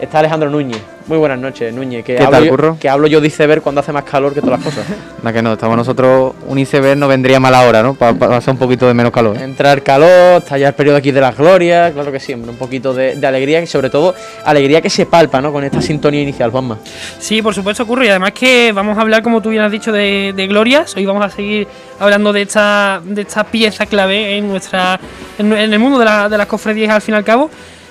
está Alejandro Núñez. Muy buenas noches, Núñez. Que ¿Qué hablo tal, yo- curro? Que hablo yo de iceberg cuando hace más calor que todas las cosas. Nada que no, estamos nosotros, un iceberg no vendría mal ahora, ¿no? Para pasar un poquito de menos calor. ¿eh? Entra el calor, está ya el periodo aquí de las glorias, claro que sí, hombre, un poquito de, de alegría y sobre todo alegría que se palpa, ¿no? Con esta sintonía inicial, Juanma. Sí, por supuesto ocurre y además que vamos a hablar, como tú bien has dicho, de, de glorias. Hoy vamos a seguir hablando de esta, de esta pieza clave en nuestra en, en el mundo de, la- de las cofradías al fin y al cabo.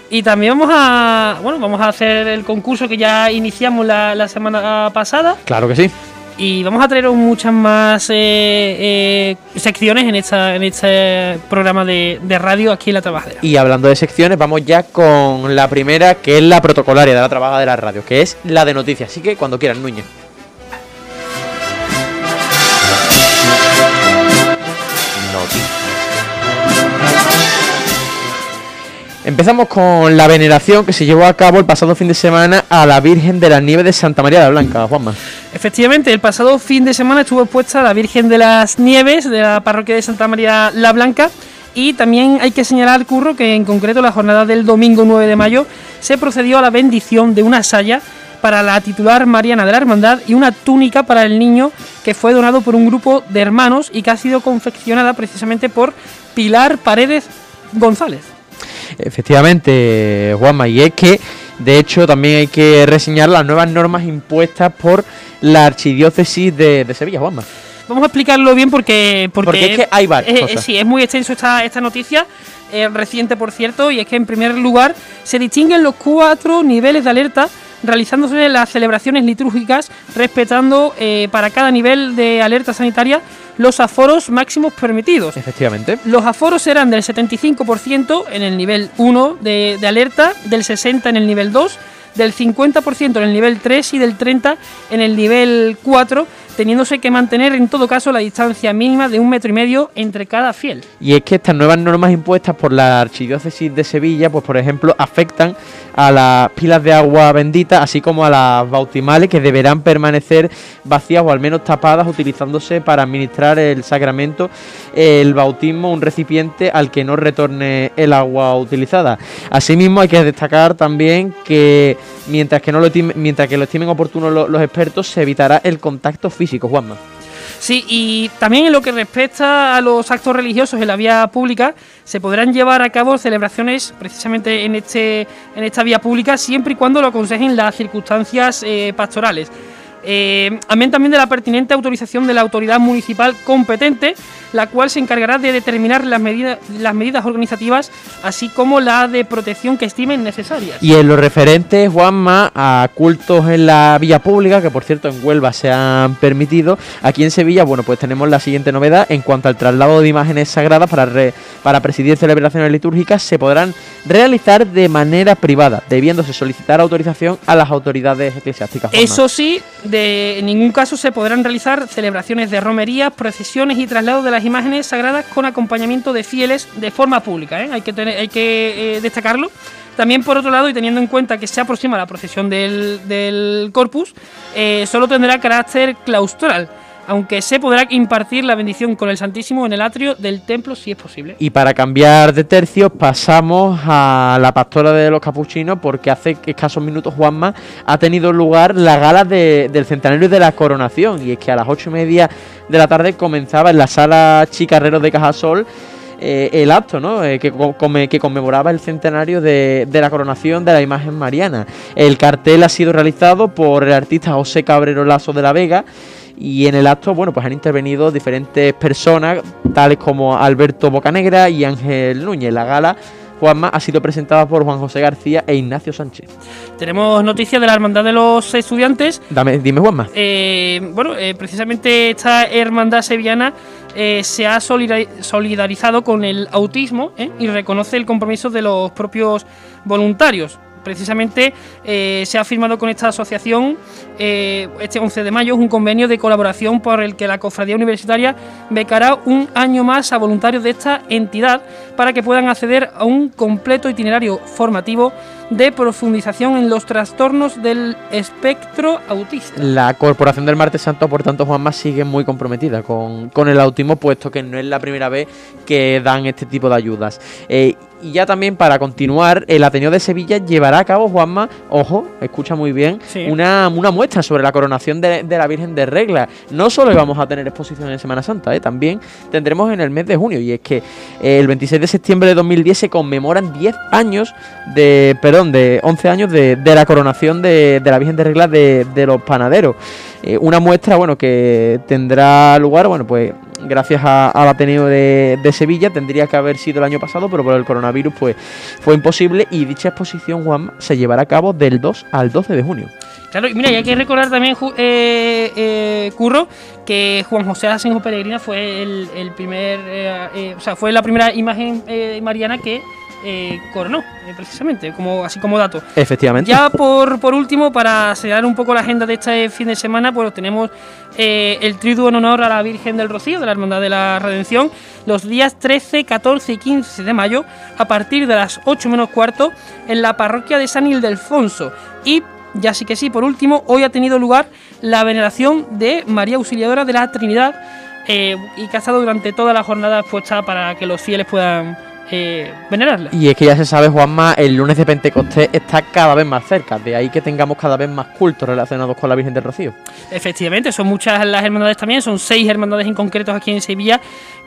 Y también vamos a bueno vamos a hacer el concurso que ya iniciamos la, la semana pasada Claro que sí. y vamos a traeros muchas más eh, eh, secciones en esta en este programa de, de radio aquí en la trabajadera. Y hablando de secciones, vamos ya con la primera, que es la protocolaria de la trabaja de la radio, que es la de noticias. Así que cuando quieran, Núñez. Empezamos con la veneración que se llevó a cabo el pasado fin de semana a la Virgen de la Nieve de Santa María la Blanca, Juanma. Efectivamente, el pasado fin de semana estuvo expuesta la Virgen de las Nieves de la parroquia de Santa María la Blanca y también hay que señalar, Curro, que en concreto la jornada del domingo 9 de mayo se procedió a la bendición de una saya para la titular Mariana de la Hermandad y una túnica para el niño que fue donado por un grupo de hermanos y que ha sido confeccionada precisamente por Pilar Paredes González. Efectivamente, Juanma, y es que de hecho también hay que reseñar las nuevas normas impuestas por la Archidiócesis de, de Sevilla, Juanma. Vamos a explicarlo bien porque... Porque es que hay varias eh, cosas. Sí, es muy extenso esta, esta noticia, eh, reciente por cierto, y es que en primer lugar se distinguen los cuatro niveles de alerta realizándose las celebraciones litúrgicas respetando eh, para cada nivel de alerta sanitaria los aforos máximos permitidos. Efectivamente. Los aforos serán del 75% en el nivel 1 de, de alerta, del 60% en el nivel 2, del 50% en el nivel 3 y del 30% en el nivel 4, teniéndose que mantener en todo caso la distancia mínima de un metro y medio entre cada fiel. Y es que estas nuevas normas impuestas por la Archidiócesis de Sevilla, pues por ejemplo, afectan a las pilas de agua bendita, así como a las bautimales que deberán permanecer vacías o al menos tapadas, utilizándose para administrar el sacramento, el bautismo, un recipiente al que no retorne el agua utilizada. Asimismo, hay que destacar también que mientras que no lo mientras que lo estimen oportuno lo- los expertos, se evitará el contacto físico, Juanma. Sí, y también en lo que respecta a los actos religiosos en la vía pública, se podrán llevar a cabo celebraciones precisamente en, este, en esta vía pública siempre y cuando lo aconsejen las circunstancias eh, pastorales. Eh, amén también de la pertinente autorización de la autoridad municipal competente, la cual se encargará de determinar las medidas, las medidas organizativas, así como la de protección que estimen necesarias. Y en lo referente, Juanma, a cultos en la vía pública, que por cierto en Huelva se han permitido, aquí en Sevilla, bueno, pues tenemos la siguiente novedad en cuanto al traslado de imágenes sagradas para, re- para presidir celebraciones litúrgicas, se podrán realizar de manera privada, debiéndose solicitar autorización a las autoridades eclesiásticas. Juanma. Eso sí, de, en ningún caso se podrán realizar celebraciones de romerías, procesiones y traslados de las imágenes sagradas con acompañamiento de fieles de forma pública. ¿eh? Hay que, eh, destacarlo. También, por otro lado, y teniendo en cuenta que se aproxima la procesión del, del Corpus, eh, solo tendrá carácter claustral, aunque se podrá impartir la bendición con el Santísimo en el atrio del templo si es posible. Y para cambiar de tercio pasamos a la pastora de los capuchinos porque hace escasos minutos Juanma ha tenido lugar la gala de- del centenario de la coronación y es que a las ocho y media de la tarde comenzaba en la sala Chicarreros de Cajasol eh, el acto ¿no? Eh, que conmemoraba el centenario de, de la coronación de la imagen mariana. El cartel ha sido realizado por el artista José Cabrero Lazo de la Vega y en el acto, bueno, pues han intervenido diferentes personas, tales como Alberto Bocanegra y Ángel Núñez. La gala, Juanma, ha sido presentada por Juan José García e Ignacio Sánchez. Tenemos noticias de la Hermandad de los Estudiantes Dame, dime, Juanma. Eh, bueno, eh, precisamente esta hermandad sevillana eh, se ha solidari- solidarizado con el autismo y reconoce el compromiso de los propios voluntarios. Precisamente eh, se ha firmado con esta asociación eh, este 11 de mayo un convenio de colaboración por el que la Cofradía Universitaria becará un año más a voluntarios de esta entidad para que puedan acceder a un completo itinerario formativo de profundización en los trastornos del espectro autista. La Corporación del Martes Santo, por tanto, Juanma, sigue muy comprometida con, el autismo, puesto que no es la primera vez que dan este tipo de ayudas. Eh, Y ya también para continuar, el Ateneo de Sevilla llevará a cabo, Juanma, ojo, escucha muy bien, Sí. una, una muestra sobre la coronación de, de la Virgen de Regla. No solo vamos a tener exposición en Semana Santa, ¿eh? también tendremos en el mes de junio. Y es que eh, el 26 de septiembre de 2010 se conmemoran 10 años de, perdón, de 11 años de, de la coronación de, de la Virgen de Regla de, de los panaderos. Eh, una muestra, bueno, que tendrá lugar, bueno, pues gracias al Ateneo de, Sevilla, tendría que haber sido el año pasado, pero por el coronavirus, pues fue imposible. Y dicha exposición, Juan, se llevará a cabo del 2 al 12 de junio. Claro, y mira, y hay que recordar también, eh, eh, Curro, que Juan José Asenjo Peregrina fue el, el primer, eh, eh, o sea, fue la primera imagen mariana que eh, coronó, eh, precisamente, como así como dato. Efectivamente. Ya por, por último, para sellar un poco la agenda de este fin de semana, pues tenemos eh, el triduo en honor a la Virgen del Rocío, de la Hermandad de la Redención, los días 13, 14 y 15 de mayo, a partir de las 8 menos cuarto, en la parroquia de San Ildefonso. Y ya sí que sí, por último, hoy ha tenido lugar la veneración de María Auxiliadora de la Trinidad, eh, y que ha estado durante toda la jornada expuesta para que los fieles puedan eh, venerarla. Y es que ya se sabe, Juanma, el lunes de Pentecostés está cada vez más cerca. De ahí que tengamos cada vez más cultos relacionados con la Virgen del Rocío. Efectivamente, son muchas las hermandades también, son seis hermandades en concreto aquí en Sevilla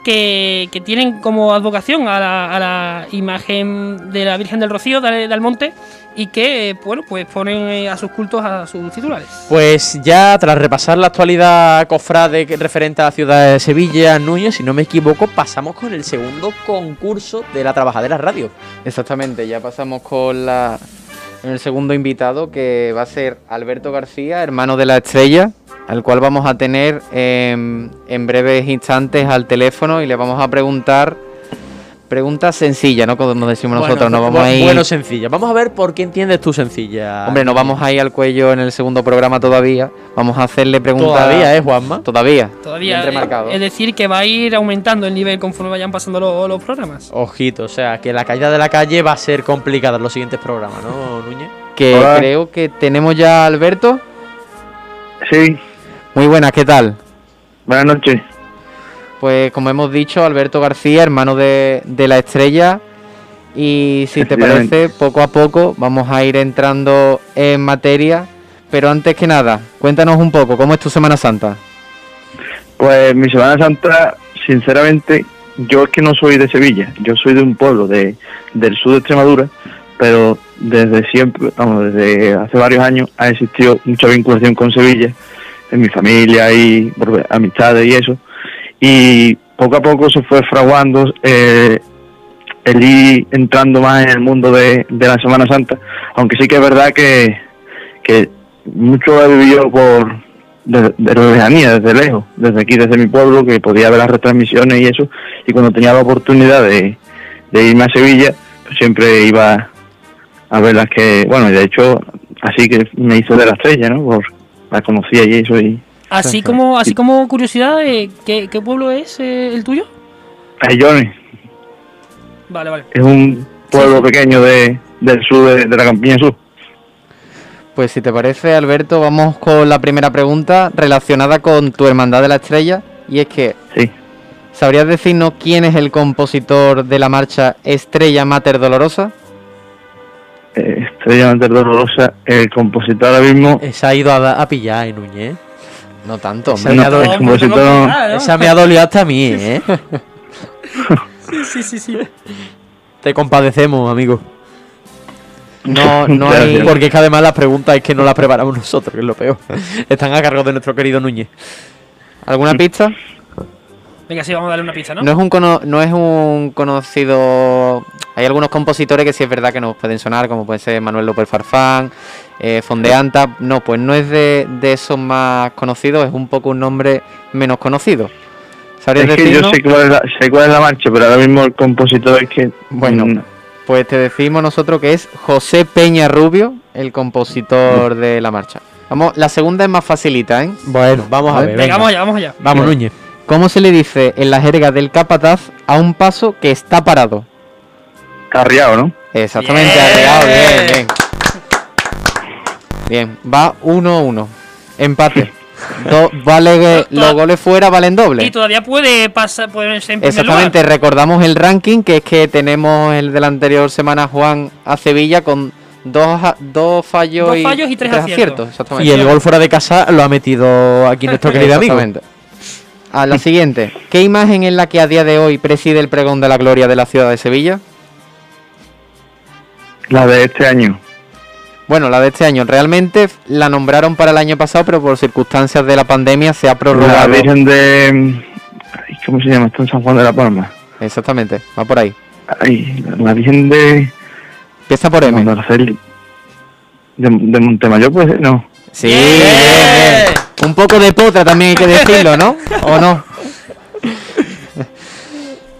que, que tienen como advocación a la, a la imagen de la Virgen del Rocío de, de Almonte y que, bueno, pues ponen eh, a sus cultos a sus titulares. Pues ya tras repasar la actualidad cofrade que- referente a la ciudad de Sevilla, Núñez, si no me equivoco, pasamos con el segundo concurso de la Trabajadera Radio. Exactamente, ya pasamos con la con el segundo invitado que va a ser Alberto García, hermano de la estrella, al cual vamos a tener em, en breves instantes al teléfono y le vamos a preguntar preguntas sencillas, ¿no? Como decimos nosotros, no vamos a ir... Bueno, sencilla. Vamos a ver por qué entiendes tú sencilla. Hombre, no vamos a ir al cuello en el segundo programa todavía. Vamos a hacerle preguntas. Todavía, ¿eh, Juanma? Todavía. Todavía, Bien remarcado. eh, es decir, que va a ir aumentando el nivel conforme vayan pasando lo- los programas. Ojito, o sea, que la caída de la calle va a ser complicada en los siguientes programas, ¿no, Núñez? Que Hola. creo que tenemos ya a Alberto. Sí, Muy buenas, ¿qué tal? buenas noches. Pues como hemos dicho, Alberto García, hermano de, de la estrella. Y si te parece, poco a poco vamos a ir entrando en materia. Pero antes que nada, cuéntanos un poco, ¿cómo es tu Semana Santa? Pues mi Semana Santa, sinceramente, yo es que no soy de Sevilla, yo soy de un pueblo de, del sur de Extremadura, pero desde siempre, vamos, desde hace varios años ha existido mucha vinculación con Sevilla, en mi familia y por amistades y eso, y poco a poco se fue fraguando eh, el ir entrando más en el mundo de, de la Semana Santa, aunque sí que es verdad que, que mucho he vivido por de, de lejanía, desde lejos, desde aquí, desde mi pueblo, que podía ver las retransmisiones y eso, y cuando tenía la oportunidad de, de irme a Sevilla, pues siempre iba a ver las que, bueno, y de hecho, así que me hizo de la estrella, ¿no? Por, la conocía y eso, y Así como, así como curiosidad, eh, ¿qué, qué pueblo es eh, el tuyo? Vale, vale. es un pueblo pequeño de, del sur, de, de la campiña sur. Pues si te parece, Alberto, vamos con la primera pregunta relacionada con tu hermandad de la estrella. Y es que, Sí, ¿sabrías decirnos quién es el compositor de la marcha Estrella Mater Dolorosa? Eh, Estrella Dolorosa, el compositor ahora mismo, Se ha ido a, pillar, ¿eh, Núñez? No tanto, Esa me ha dolido- el compositor no- Esa me ha dolido hasta a mí, ¿eh? Sí, sí, sí, sí. Te compadecemos, amigo. No, no hay... Porque es que además las preguntas es que no las preparamos nosotros, que es lo peor. Están a cargo de nuestro querido Núñez. ¿Alguna pista? Venga, sí, vamos a darle una pista, ¿no? No es un cono- no es un conocido. Hay algunos compositores que sí es verdad que nos pueden sonar, como puede ser Manuel López Farfán, eh, Fondeanta. No, pues no es de, de esos más conocidos, es un poco un nombre menos conocido. ¿Sabrías es que yo decirnos? sé cuál, es la, sé cuál es la marcha, pero ahora mismo el compositor es que... Bueno. mm, Pues te decimos nosotros que es José Peña Rubio, el compositor de la marcha. Vamos, la segunda es más facilita, ¿eh? Bueno, vamos a ver. Venga, venga. vamos allá, vamos allá. Vamos. Núñez. ¿Cómo se le dice en la jerga del capataz a un paso que está parado? carriado, ¿no? Exactamente, Bien. arriado, bien, bien. Bien, va 1-1. Empate. Do- vale, que To- los goles fuera valen doble. Y todavía puede pasar, puede ser en Exactamente, lugar. recordamos el ranking, que es que tenemos el de la anterior semana Juan a Sevilla con dos, dos fallos, Dos fallos y tres aciertos. exactamente. Y el gol fuera de casa lo ha metido aquí nuestro querido amigo. Exactamente. A la siguiente. ¿Qué imagen es la que a día de hoy preside el pregón de la gloria de la ciudad de Sevilla? La de este año. Bueno, la de este año. Realmente la nombraron para el año pasado, pero por circunstancias de la pandemia se ha La prorrogado. Virgen de... ¿Cómo se llama? Esto en San Juan de la Palma. Exactamente, va por ahí. Ay, la Virgen de... Empieza por M. De, de Montemayor, pues no. Sí, bien. Un poco de potra también hay que decirlo, ¿no? ¿O no?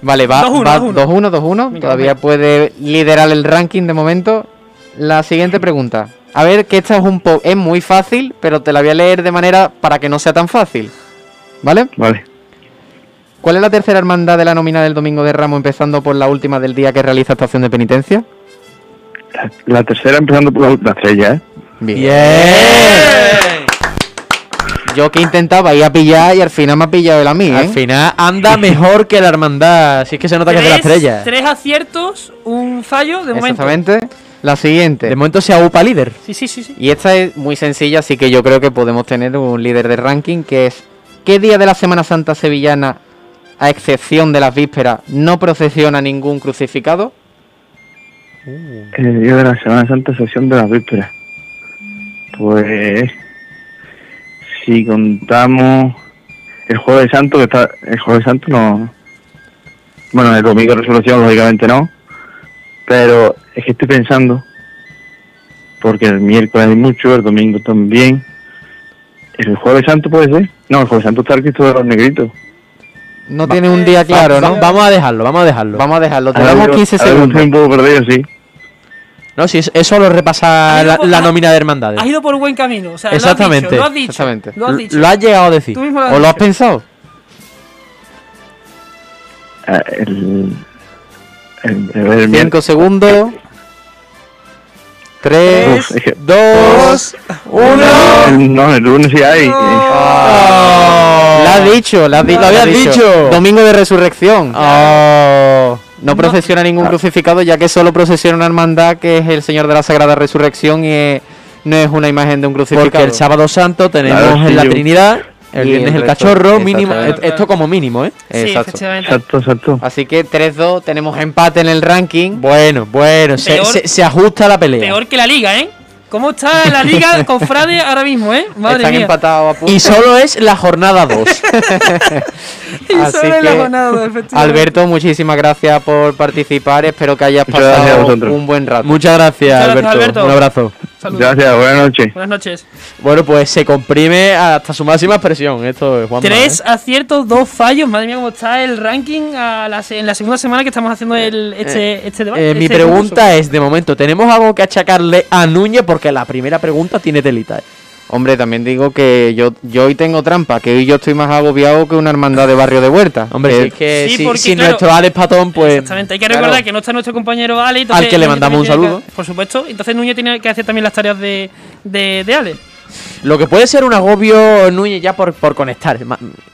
Vale, va 2-1, va 2-1. 2-1, 2-1. Venga, Todavía venga. puede liderar el ranking de momento. La siguiente pregunta. A ver, que esta es un poco... Es muy fácil, pero te la voy a leer de manera para que no sea tan fácil. ¿Vale? Vale. ¿Cuál es la tercera hermandad de la nómina del Domingo de Ramos, empezando por la última del día que realiza estación de penitencia? La, la tercera empezando por la, la estrella, ¿eh? Bien. Yo que intentaba ir a pillar y al final me ha pillado el a mí, ¿eh? Al final anda mejor que la hermandad. Si es que se nota que es de la Tres, estrella. tres aciertos, un fallo de momento. Exactamente. La siguiente. De momento se agupa líder. Sí, sí, sí, sí. Y esta es muy sencilla, así que yo creo que podemos tener un líder de ranking que es ¿qué día de la Semana Santa sevillana, a excepción de las vísperas, no procesiona ningún crucificado? El día de la Semana Santa, sesión de las vísperas. Pues... Si contamos... El Jueves Santo, que está... El Jueves Santo no... Bueno, el Domingo de Resurrección, lógicamente no. Pero es que estoy pensando... Porque el miércoles hay mucho, el domingo también. ¿El Jueves Santo puede ser? No, el Jueves Santo está el Cristo de los Negritos. No tiene un día claro, ¿no? va- Vamos a dejarlo, vamos a dejarlo. Vamos a dejarlo, te Ahora damos yo- 15 ahora mismo segundos. Un poco perdido, sí. No, si es, es solo repasar la, por- la nómina de hermandades. Has ido por buen camino. O sea, Exactamente, Lo has dicho. exactamente. Lo has dicho. Lo has llegado a decir. Tú mismo lo has ¿O lo has dicho. pensado? Ah, El... El, el, el 5 segundos. 3, Uf, es que- 2, 1. El- No, el lunes sí hay. Lo has dicho, lo has, di- Lo habías has dicho. Domingo de resurrección. Oh. No procesiona ningún crucificado, ya que solo procesiona una hermandad que es el Señor de la Sagrada Resurrección y eh, no es una imagen de un crucificado. Porque el sábado santo tenemos Claro, en la Trinidad, el Y viernes el cachorro, mínimo. exactamente. Esto como mínimo, ¿eh? Sí, Exacto. efectivamente. Exacto, exacto. Así que 3-2, tenemos empate en el ranking. Bueno, bueno, se- se ajusta la pelea. Peor que la liga, ¿eh? ¿Cómo está la liga con Frade ahora mismo, eh? Madre Están mía. empatados a punto. Y solo es la jornada 2. Y Así solo en la jornada, efectivamente. Alberto, muchísimas gracias por participar. Espero que hayas pasado un buen rato. Muchas gracias, Muchas gracias, Alberto. Alberto. Un abrazo. Saludos. Gracias, buenas noches. Buenas noches. Bueno, pues se comprime hasta su máxima expresión. Esto es Juan Tres aciertos, dos fallos. Madre mía, cómo está el ranking a la se- en la segunda semana que estamos haciendo el, este, este debate. Eh, mi este pregunta es, de momento, ¿tenemos algo que achacarle a Núñez? Porque la primera pregunta tiene telita. Hombre, también digo que yo, yo hoy tengo trampa, que hoy yo estoy más agobiado que una hermandad de barrio de huerta. Hombre, Que- si es que Sí, si, porque, si claro, nuestro Alex Patón, pues... Exactamente, hay que claro. recordar que no está nuestro compañero Ale. entonces Al que le mandamos un saludo. que- por supuesto, entonces Núñez tiene que hacer también las tareas de, de, de Ale. Lo que puede ser un agobio, Núñez, ya por, por conectar.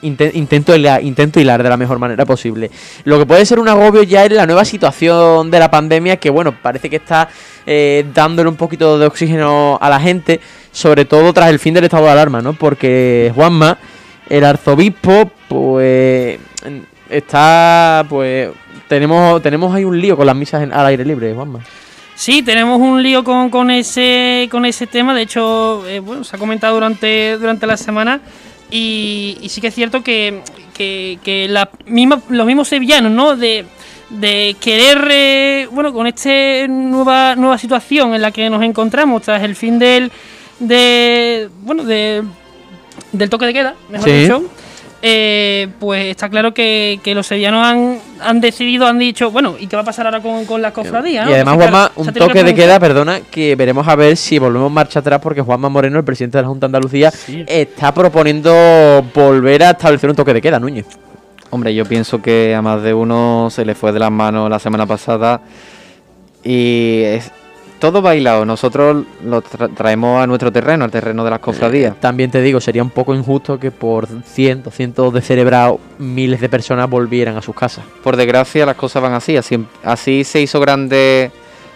intento, hilar, intento hilar de la mejor manera posible. Lo que puede ser un agobio ya es la nueva situación de la pandemia, que bueno, parece que está eh, dándole un poquito de oxígeno a la gente, sobre todo tras el fin del estado de alarma, ¿no? Porque Juanma, el arzobispo, pues está, pues tenemos tenemos ahí un lío con las misas en- al aire libre, Juanma. Sí, tenemos un lío con, con ese con ese tema. De hecho, eh, bueno, se ha comentado durante, durante la semana. Y, y sí que es cierto que, que, que la misma, los mismos sevillanos, ¿no? De, de querer, eh, bueno, con esta nueva, nueva situación en la que nos encontramos tras el fin del, de, bueno, de, del toque de queda, mejor Sí. dicho, eh, pues está claro que, que los sevillanos han, han decidido, han dicho, bueno, ¿y qué va a pasar ahora con, con las cofradías? Y no? además, Juanma, un toque que de queda, perdona, que veremos a ver si volvemos marcha atrás porque Juanma Moreno, el presidente de la Junta de Andalucía, está proponiendo volver a establecer un toque de queda, Núñez. Hombre, yo pienso que a más de uno se le fue de las manos la semana pasada y es todo bailado. Nosotros lo tra- traemos a nuestro terreno, al terreno de las cofradías. Eh, También te digo, sería un poco injusto que por cientos, cientos de celebrados, miles de personas volvieran a sus casas. Por desgracia, las cosas van así. Así, así se hizo grande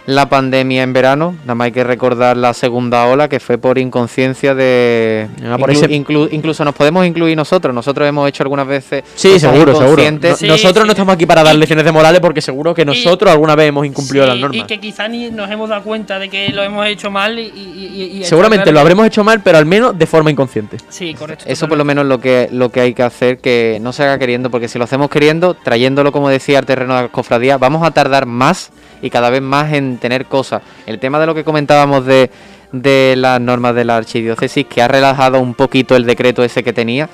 la pandemia en verano. Nada más hay que recordar la segunda ola que fue por inconsciencia de. Ah, por inclu- ese- inclu- incluso nos podemos incluir nosotros. Nosotros hemos hecho algunas veces. Sí, seguro, seguro. No- Sí, nosotros sí. no estamos aquí para dar lecciones de morales porque seguro que nosotros alguna vez hemos incumplido Sí, las normas. Y que quizá ni nos hemos dado cuenta de que lo hemos hecho mal y. y- y- y- Seguramente lo habremos hecho mal, pero al menos de forma inconsciente. Sí, correcto. Eso por lo menos lo que, lo que hay que hacer, que no se haga queriendo, porque si lo hacemos queriendo, trayéndolo, como decía, al terreno de la cofradía, vamos a tardar más y cada vez más en tener cosas. El tema de lo que comentábamos de, de las normas de la archidiócesis, que ha relajado un poquito el decreto ese que tenía,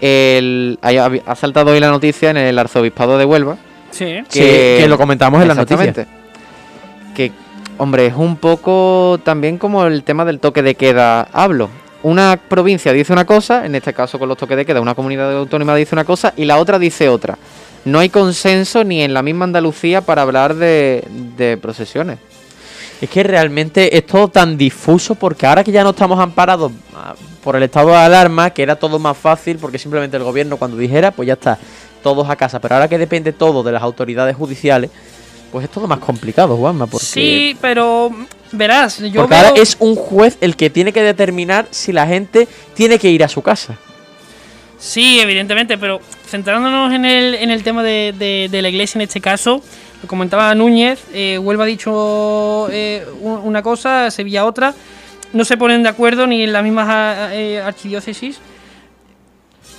el, hay- ha, ha saltado hoy la noticia en el arzobispado de Huelva, Sí. Sí, que lo comentamos en la noticia. Exactamente. Que, hombre, es un poco también como el tema del toque de queda hablo. Una provincia dice una cosa, en este caso con los toques de queda, una comunidad autónoma dice una cosa y la otra dice otra. No hay consenso ni en la misma Andalucía para hablar de, de procesiones. Es que realmente es todo tan difuso porque ahora que ya no estamos amparados ah, por el estado de alarma, que era todo más fácil porque simplemente el gobierno cuando dijera, pues ya está, todos a casa. Pero ahora que depende todo de las autoridades judiciales, pues es todo más complicado, Juanma. Porque, Sí, pero verás, yo porque veo- ahora es un juez el que tiene que determinar si la gente tiene que ir a su casa. Sí, evidentemente, pero centrándonos en el, en el tema de, de- la iglesia en este caso, lo comentaba Núñez, eh, Huelva ha dicho eh, un- una cosa, Sevilla otra, no se ponen de acuerdo ni en las mismas ah, eh, archidiócesis,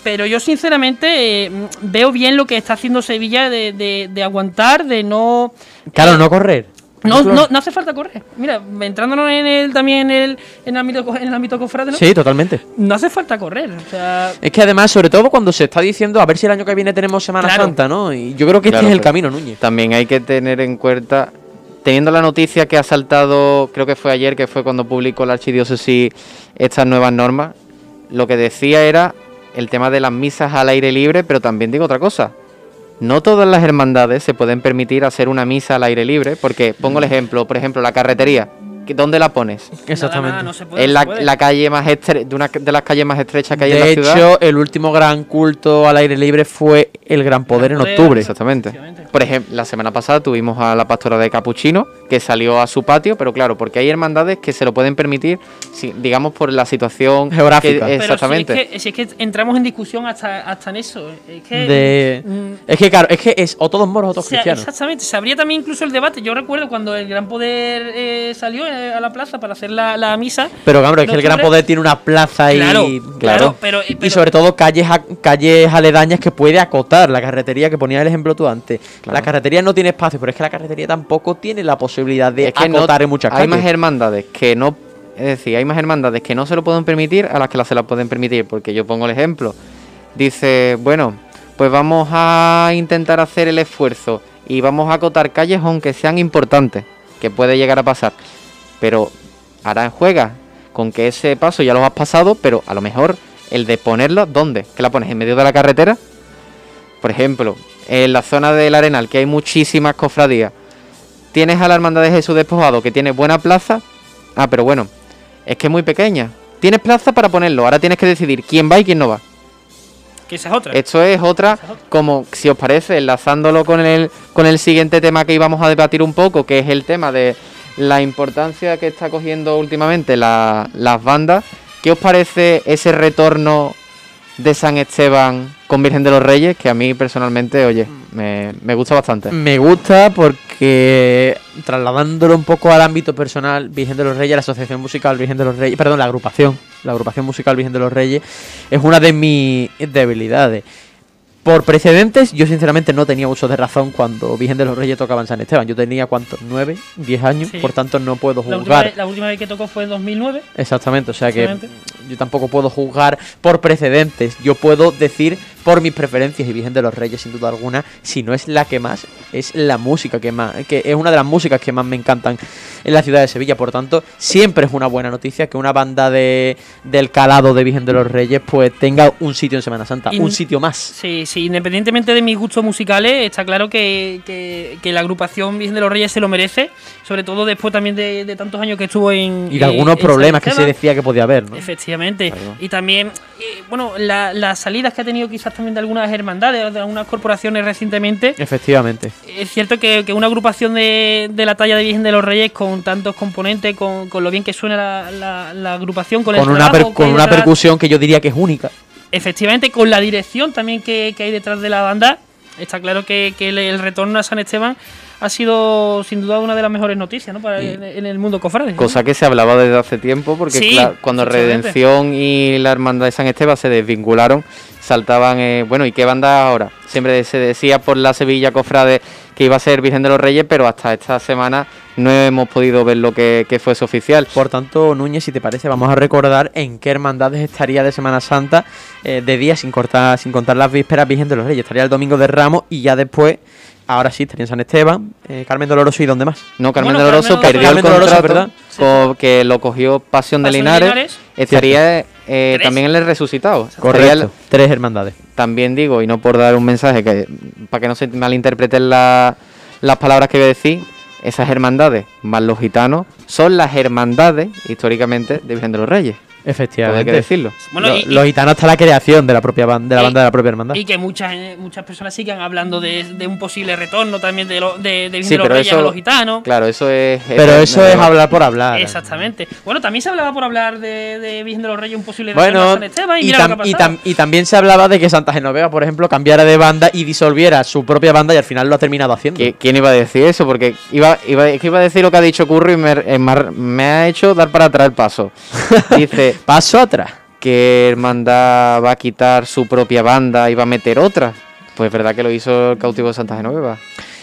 pero yo sinceramente eh, veo bien lo que está haciendo Sevilla de- de aguantar, de no... Claro, no correr. No, no, no hace falta correr. Mira, entrándonos en el, también en el, en el ámbito, en el ámbito cofrade, ¿no? Sí, totalmente. no hace falta correr. O sea, Es que además, sobre todo cuando se está diciendo a ver si el año que viene tenemos Semana Claro. Santa, ¿no? Y yo creo que Claro, este es el camino, Núñez. También hay que tener en cuenta, teniendo la noticia que ha saltado, creo que fue ayer, que fue cuando publicó la archidiócesis estas nuevas normas, lo que decía era el tema de las misas al aire libre, pero también digo otra cosa. No todas las hermandades se pueden permitir hacer una misa al aire libre, porque pongo el ejemplo, por ejemplo, la carretería. ¿Qué- ¿Dónde la pones? Exactamente. nada, no se puede, En la, se puede. la calle más estre de una de las calles más estrechas que hay en la De ciudad. hecho, el último gran culto al aire libre fue el Gran Poder en Poder, octubre. Exactamente. Por ejemplo, la semana pasada tuvimos a la pastora de Capuchino que salió a su patio, pero claro, porque hay hermandades que se lo pueden permitir, si- digamos por la situación Geográfica. que- Pero exactamente. Si es, que, si es que entramos en discusión hasta, hasta en eso. Es que. De... mm, Es que claro, es que es o todos moros o todos o sea, cristianos. exactamente, se abría también incluso el debate. Yo recuerdo cuando el Gran Poder eh, salió a la plaza para hacer la, la misa. Pero claro, es que el Gran Poder tiene una plaza y... Claro, claro, claro. pero, eh, Y sobre todo calles, a- calles aledañas que puede acotar la carretería que ponía el ejemplo tú antes. Claro. La carretería no tiene espacio, pero es que la carretería tampoco tiene la posibilidad de Es que no- acotar en muchas hay calles. más hermandades que no, es decir, hay más hermandades que no se lo pueden permitir a las que las se las pueden permitir, porque yo pongo el ejemplo. Dice, bueno, pues vamos a intentar hacer el esfuerzo y vamos a acotar calles aunque sean importantes, que puede llegar a pasar. Pero ahora juega con que ese paso ya lo has pasado, pero a lo mejor el de ponerlo, ¿dónde? ¿Que la pones en medio de la carretera? Por ejemplo, en la zona del Arenal, que hay muchísimas cofradías, tienes a la Hermandad de Jesús Despojado, que tiene buena plaza. Ah, pero bueno, es que es muy pequeña. Tienes plaza para ponerlo, ahora tienes que decidir quién va y quién no va. que esa es otra. Esto es otra, como si os parece, enlazándolo con el, con el siguiente tema que íbamos a debatir un poco, que es el tema de la importancia que está cogiendo últimamente la- las bandas. ¿Qué os parece ese retorno de San Esteban con Virgen de los Reyes? Que a mí personalmente, oye, me, me gusta bastante. Me gusta porque trasladándolo un poco al ámbito personal, Virgen de los Reyes, la Asociación Musical Virgen de los Reyes, perdón, la agrupación, la agrupación musical Virgen de los Reyes, es una de mis debilidades. Por precedentes, yo sinceramente no tenía uso de razón cuando Virgen de los Reyes tocaba en San Esteban. Yo tenía, ¿cuántos? ¿Nueve? ¿Diez años? Sí. Por tanto, no puedo la, última juzgar. vez, la última vez que tocó fue en 2009. Exactamente, o sea que yo tampoco puedo juzgar por precedentes. Yo puedo decir por mis preferencias y Virgen de los Reyes sin duda alguna, si no es la que más, es la música que más, que es una de las músicas que más me encantan en la ciudad de Sevilla. Por tanto, siempre es una buena noticia que una banda de, del calado de Virgen de los Reyes pues tenga un sitio en Semana Santa, un sitio más. Sí, sí, independientemente de mis gustos musicales, está claro que, que- que la agrupación Virgen de los Reyes se lo merece, sobre todo después también de, de tantos años que estuvo en. Y de algunos problemas que se decía que podía haber, ¿no? Efectivamente. Claro. Y también, eh, bueno, la- las salidas que ha tenido quizás también de algunas hermandades, de algunas corporaciones recientemente. Efectivamente. Es cierto que, que una agrupación de, de la talla de Virgen de los Reyes con tantos componentes, con, con lo bien que suena la, la- la agrupación, con, Con el una, trabajo con percusión que yo diría que es única. Efectivamente, con la dirección también que, que hay detrás de la banda, está claro que, que el, el retorno a San Esteban ha sido sin duda una de las mejores noticias ¿no? Para, en, en el mundo cofrade. ¿no? Cosa que se hablaba desde hace tiempo, porque Sí, cuando. Redención y la Hermandad de San Esteban se desvincularon, saltaban, eh, bueno, ¿y qué banda ahora? Siempre se decía por la Sevilla Cofrade que iba a ser Virgen de los Reyes, pero hasta esta semana no hemos podido ver lo que, que fuese oficial. Por tanto, Núñez, si te parece, vamos a recordar en qué hermandades estaría de Semana Santa eh, de día, sin cortar, sin contar las vísperas Virgen de los Reyes. Estaría el Domingo de Ramos y ya después, ahora sí, estaría en San Esteban, eh, Carmen Doloroso y dónde más. No, Carmen Bueno, Doloroso Carmen perdió el Doloroso, contrato, ¿verdad? co- que lo cogió Pasión de Pasión de Linares. Linares. Estaría eh, también en el resucitado. Correcto. el- Tres hermandades. también digo, y no por dar un mensaje que para que no se malinterpreten la- las palabras que voy a decir, esas hermandades más los gitanos son las hermandades históricamente de Virgen de los Reyes. Todo hay que Efectivamente. decirlo. Bueno, Lo- y- y- los gitanos hasta la creación de la propia ban- de la Y- banda de la propia hermandad. Y que muchas eh, muchas personas sigan hablando de, de un posible retorno también de, lo, de, de Sí, de los pero Reyes eso- a los gitanos. Claro, eso es. Pero eso es hablar por hablar. Exactamente. Bueno, también se hablaba por hablar de, de Virgen de los Reyes un posible retorno a Bueno, San Esteban y, y, mira tam- lo que ha y pasado. tam- y también se hablaba de que Santa Genoveva, por ejemplo, cambiara de banda y disolviera su propia banda y al final lo ha terminado haciendo. ¿Qui- ¿Quién iba a decir eso? Porque iba, iba, es que iba a decir lo que ha dicho Curry y me, eh, me ha hecho dar para atrás el paso. Dice Paso atrás. que Hermandad va a quitar su propia banda y va a meter otra. Pues es verdad que lo hizo el cautivo de Santa Genoveva.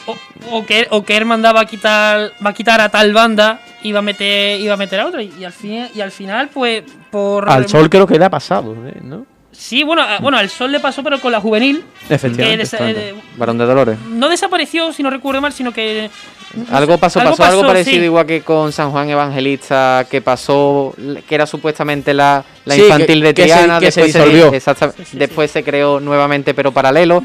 O, o que, o que Hermandad va a quitar va a quitar a tal banda y va a meter iba a meter a otra y, al fin y al final pues por Al sol creo que le ha pasado, ¿eh? ¿no? Sí bueno a- bueno al sol le pasó pero con la juvenil Efectivamente. eh, Varón de Dolores. no desapareció si no recuerdo mal sino que Algo pasó, pasó, algo parecido sí. igual que con San Juan Evangelista, que pasó, que era supuestamente la, la Sí, infantil que- de que se- Triana, que se después disolvió. exacta- Sí, sí, después se creó nuevamente, pero paralelo.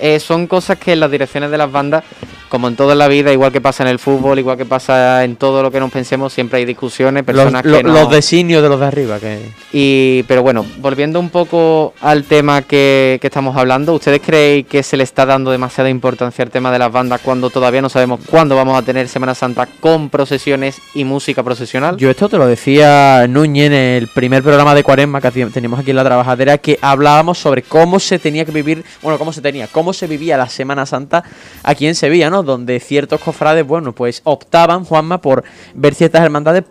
Eh, son cosas que en las direcciones de las bandas, como en toda la vida, igual que pasa en el fútbol, igual que pasa en todo lo que nos pensemos, siempre hay discusiones, Los, personas lo- que no... los designios de los de arriba. Que... Y, pero bueno, volviendo un poco al tema que, que estamos hablando, ¿ustedes creen que se le está dando demasiada importancia al tema de las bandas cuando todavía no sabemos cuándo vamos a tener Semana Santa con procesiones y música procesional? Yo esto te lo decía Núñez en el primer programa de Cuaresma que teníamos aquí en La Trabajadera, que hablábamos sobre cómo se tenía que vivir, bueno, cómo se tenía, cómo se vivía la Semana Santa aquí en Sevilla, ¿no? Donde ciertos cofrades, bueno, pues optaban, Juanma, por ver ciertas hermandades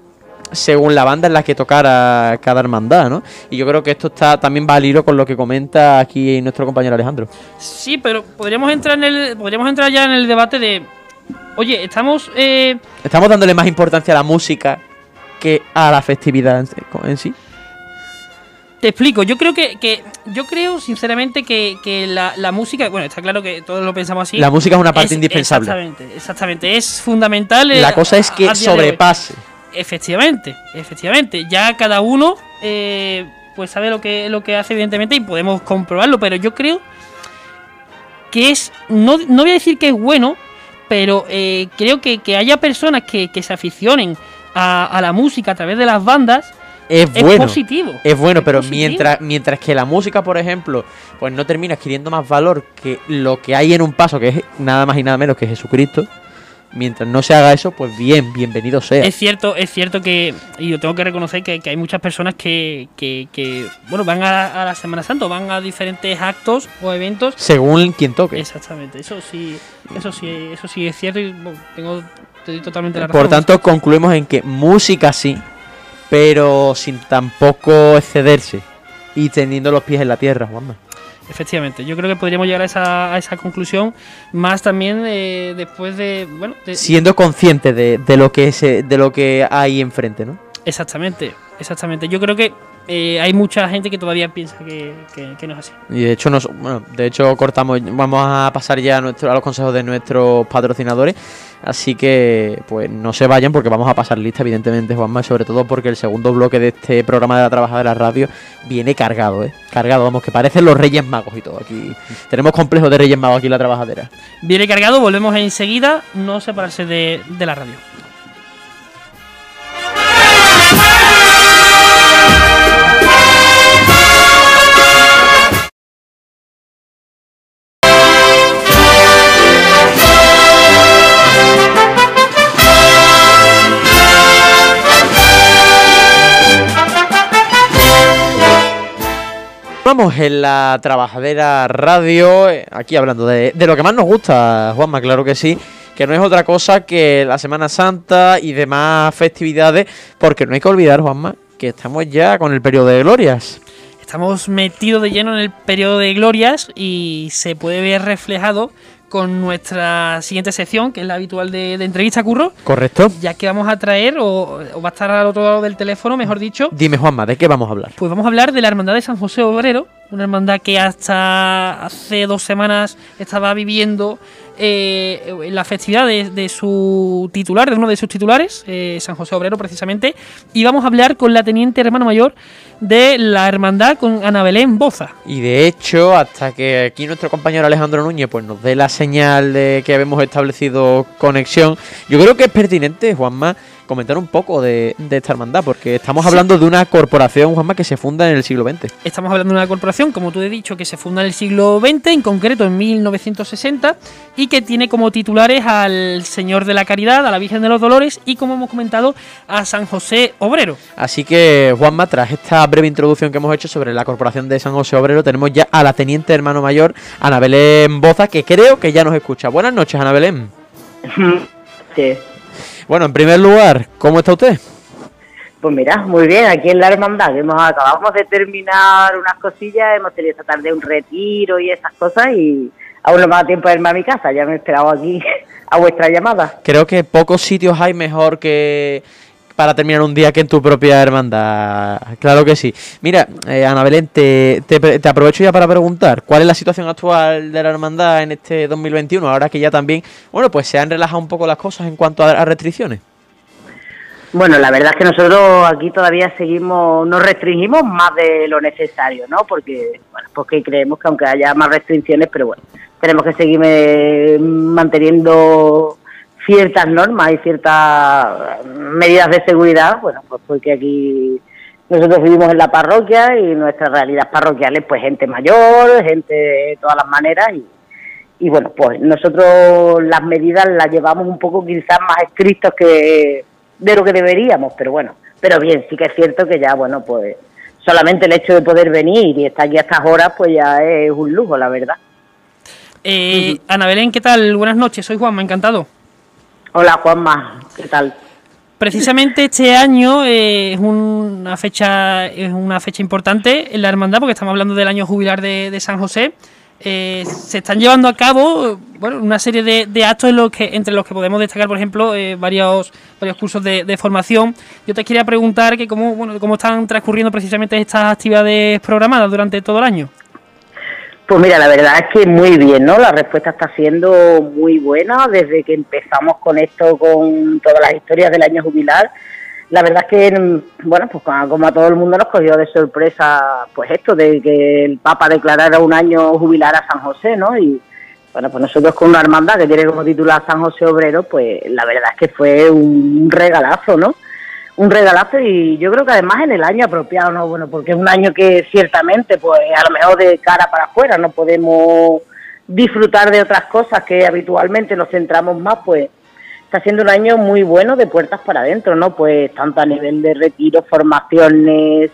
según la banda en la que tocara cada hermandad, ¿no? Y yo creo que esto está también va al hilo con lo que comenta aquí nuestro compañero Alejandro. sí pero podríamos entrar en el podríamos entrar ya en el debate de oye estamos eh, Estamos dándole más importancia a la música que a la festividad en sí. Te explico, yo creo que, que yo creo sinceramente que, que la, la música, bueno, está claro que todos lo pensamos así. La música es una parte es- indispensable. Exactamente, exactamente, es fundamental. eh, La cosa es que sobrepase. Efectivamente, efectivamente, ya cada uno eh, pues sabe lo que, lo que hace evidentemente y podemos comprobarlo, pero yo creo que es, no, no voy a decir que es bueno, pero eh, creo que, que haya personas que, que se aficionen a, a la música a través de las bandas Es es bueno. positivo. Es bueno, Es pero positivo. mientras, mientras que la música, por ejemplo, pues no termina adquiriendo más valor que lo que hay en un paso, que es nada más y nada menos que Jesucristo, mientras no se haga eso, pues bien, bienvenido sea. Es cierto, es cierto que, y yo tengo que reconocer que, que hay muchas personas que, que, que, bueno, van a, a la Semana Santa, van a diferentes actos o eventos. Según quien toque. Exactamente, eso sí, eso sí, eso sí es cierto y bueno, tengo te doy totalmente la razón. Por tanto, concluimos en que música sí, pero sin tampoco excederse y teniendo los pies en la tierra, Juanma. Efectivamente, yo creo que podríamos llegar a esa, a esa conclusión más también eh, después de, bueno, de- Siendo consciente de, de lo que se, de lo que hay enfrente, ¿no? exactamente, exactamente. Yo creo que eh, hay mucha gente que todavía piensa que, que- que no es así. Y de hecho, nos, bueno, de hecho cortamos, vamos a pasar ya a, nuestro, a los consejos de nuestros patrocinadores. Así que, pues no se vayan porque vamos a pasar lista, evidentemente, Juanma, sobre todo porque el segundo bloque de este programa de la Trabajadora Radio viene cargado, ¿eh? Cargado, vamos, que parecen los Reyes Magos y todo. Aquí tenemos complejo de Reyes Magos aquí en la Trabajadera. Viene cargado, volvemos enseguida, no separarse de, de la radio. Vamos en la Trabajadera Radio, eh, aquí hablando de, de lo que más nos gusta, Juanma, claro que sí, que no es otra cosa que la Semana Santa y demás festividades, porque no hay que olvidar, Juanma, que estamos ya con el periodo de glorias. Estamos metidos de lleno en el periodo de glorias y se puede ver reflejado con nuestra siguiente sección, que es la habitual de, de entrevista curro, ¿Correcto? ya que vamos a traer, o, o va a estar al otro lado del teléfono, mejor dicho, Dime, Juanma, ¿de qué vamos a hablar? Pues vamos a hablar de la Hermandad de San José Obrero, una hermandad que hasta hace dos semanas estaba viviendo eh, la festividad de, su titular, de uno de sus titulares, eh, San José Obrero precisamente, y vamos a hablar con la teniente hermano mayor de la hermandad con Ana Belén Boza. Y de hecho, hasta que aquí nuestro compañero Alejandro Núñez pues nos dé la señal de que habemos establecido conexión, yo creo que es pertinente, Juanma, comentar un poco de, de esta hermandad, porque estamos hablando de una corporación, Juanma, que se funda en el siglo XX. Estamos hablando de una corporación, como tú he dicho, que se funda en el siglo XX, en concreto en 1960, y que tiene como titulares al Señor de la Caridad, a la Virgen de los Dolores y, como hemos comentado, a San José Obrero. Así que, Juanma, tras esta breve introducción que hemos hecho sobre la corporación de San José Obrero, tenemos ya a la teniente hermano mayor, Ana Belén Boza, que creo que ya nos escucha. Buenas noches, Ana Belén. Sí. Bueno, en primer lugar, ¿cómo está usted? Pues mira, muy bien, aquí en la hermandad, hemos acabamos de terminar unas cosillas, hemos tenido esta tarde un retiro y esas cosas y aún no me da tiempo de irme a mi casa, ya me he esperado aquí a vuestra llamada. Creo que pocos sitios hay mejor que para terminar un día que en tu propia hermandad. Claro que sí. Mira, eh, Ana Belén, te, te te aprovecho ya para preguntar, ¿cuál es la situación actual de la hermandad en este 2021? Ahora que ya también, bueno, pues se han relajado un poco las cosas en cuanto a, restricciones. Bueno, la verdad es que nosotros aquí todavía seguimos, nos restringimos más de lo necesario, ¿no? Porque, bueno, porque creemos que aunque haya más restricciones, pero bueno, tenemos que seguir manteniendo ciertas normas y ciertas medidas de seguridad, bueno, pues porque aquí nosotros vivimos en la parroquia y nuestras realidades parroquiales, pues gente mayor, gente de todas las maneras y, y bueno, pues nosotros las medidas las llevamos un poco quizás más estrictos que de lo que deberíamos, pero bueno, pero bien, sí que es cierto que ya, bueno, pues solamente el hecho de poder venir y estar aquí a estas horas, pues ya es un lujo, la verdad. Eh, Ana Belén, ¿qué tal? Buenas noches, soy Juanma, encantado. Hola Juanma, ¿qué tal? Precisamente este año eh, es una fecha es una fecha importante en la hermandad porque estamos hablando del año jubilar de, San José. Eh, se están llevando a cabo bueno una serie de, de actos en los que, entre los que podemos destacar, por ejemplo, eh, varios varios cursos de, de formación. Yo te quería preguntar que cómo bueno cómo están transcurriendo precisamente estas actividades programadas durante todo el año. Pues mira, la verdad es que muy bien, ¿no? La respuesta está siendo muy buena desde que empezamos con esto, con todas las historias del año jubilar. La verdad es que, mm, bueno, pues como a todo el mundo nos cogió de sorpresa, pues esto de que el Papa declarara un año jubilar a San José, ¿no? Y bueno, pues nosotros con una hermandad que tiene como titular San José Obrero, pues la verdad es que fue un regalazo, ¿no? Un regalazo y yo creo que además en el año apropiado, ¿no? Bueno, porque es un año que ciertamente, pues a lo mejor de cara para afuera no podemos disfrutar de otras cosas que habitualmente nos centramos más, pues está siendo un año muy bueno de puertas para adentro, ¿no? Pues tanto a nivel de retiro, formaciones